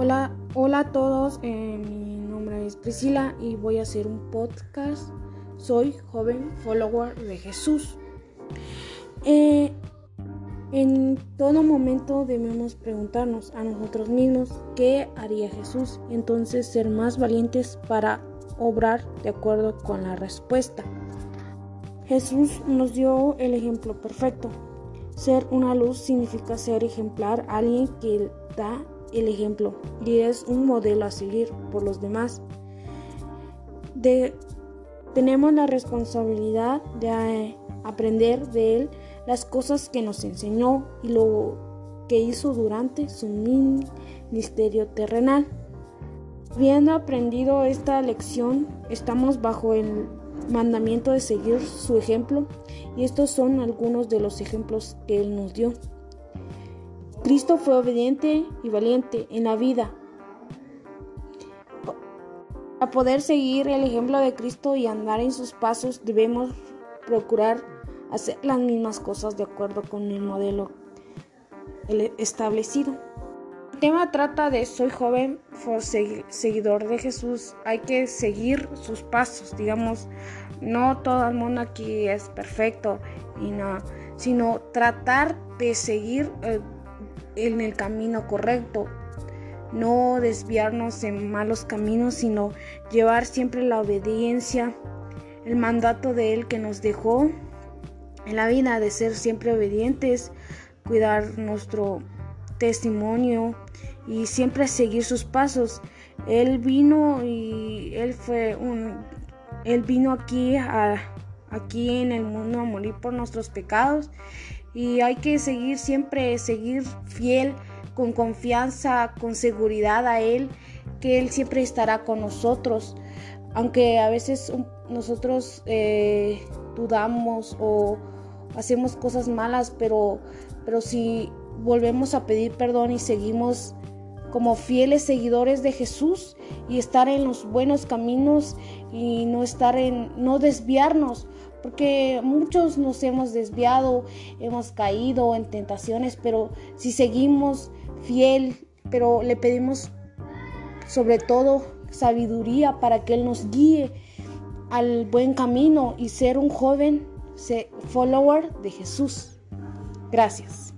Hola a todos, eh, mi nombre es Priscila y voy a hacer un podcast. Soy joven follower de Jesús. Eh, en todo momento debemos preguntarnos a nosotros mismos qué haría Jesús, entonces ser más valientes para obrar de acuerdo con la respuesta. Jesús nos dio el ejemplo perfecto. Ser una luz significa ser ejemplar, alguien que da el ejemplo y es un modelo a seguir por los demás. tenemos la responsabilidad de eh, aprender de él las cosas que nos enseñó y lo que hizo durante su ministerio terrenal. Habiendo aprendido esta lección, estamos bajo el mandamiento de seguir su ejemplo y estos son algunos de los ejemplos que él nos dio. Cristo fue obediente y valiente en la vida. Para poder seguir el ejemplo de Cristo y andar en sus pasos debemos procurar hacer las mismas cosas de acuerdo con el modelo establecido. El tema trata de soy joven, seguidor de Jesús, hay que seguir sus pasos, digamos, no todo el mundo aquí es perfecto y no, sino tratar de seguir eh, en el camino correcto, no desviarnos en malos caminos, sino llevar siempre la obediencia, el mandato de Él que nos dejó en la vida, de ser siempre obedientes, cuidar nuestro testimonio y siempre seguir sus pasos. Él vino y Él fue un... Él vino aquí a, aquí en el mundo a morir por nuestros pecados y hay que seguir siempre, seguir fiel, con confianza, con seguridad a Él, que Él siempre estará con nosotros, aunque a veces nosotros eh, dudamos o hacemos cosas malas, pero, pero si volvemos a pedir perdón y seguimos como fieles seguidores de Jesús y estar en los buenos caminos y no estar en no desviarnos porque muchos nos hemos desviado, hemos caído en tentaciones, pero si seguimos fiel, pero le pedimos sobre todo sabiduría para que Él nos guíe al buen camino y ser un joven follower de Jesús. Gracias.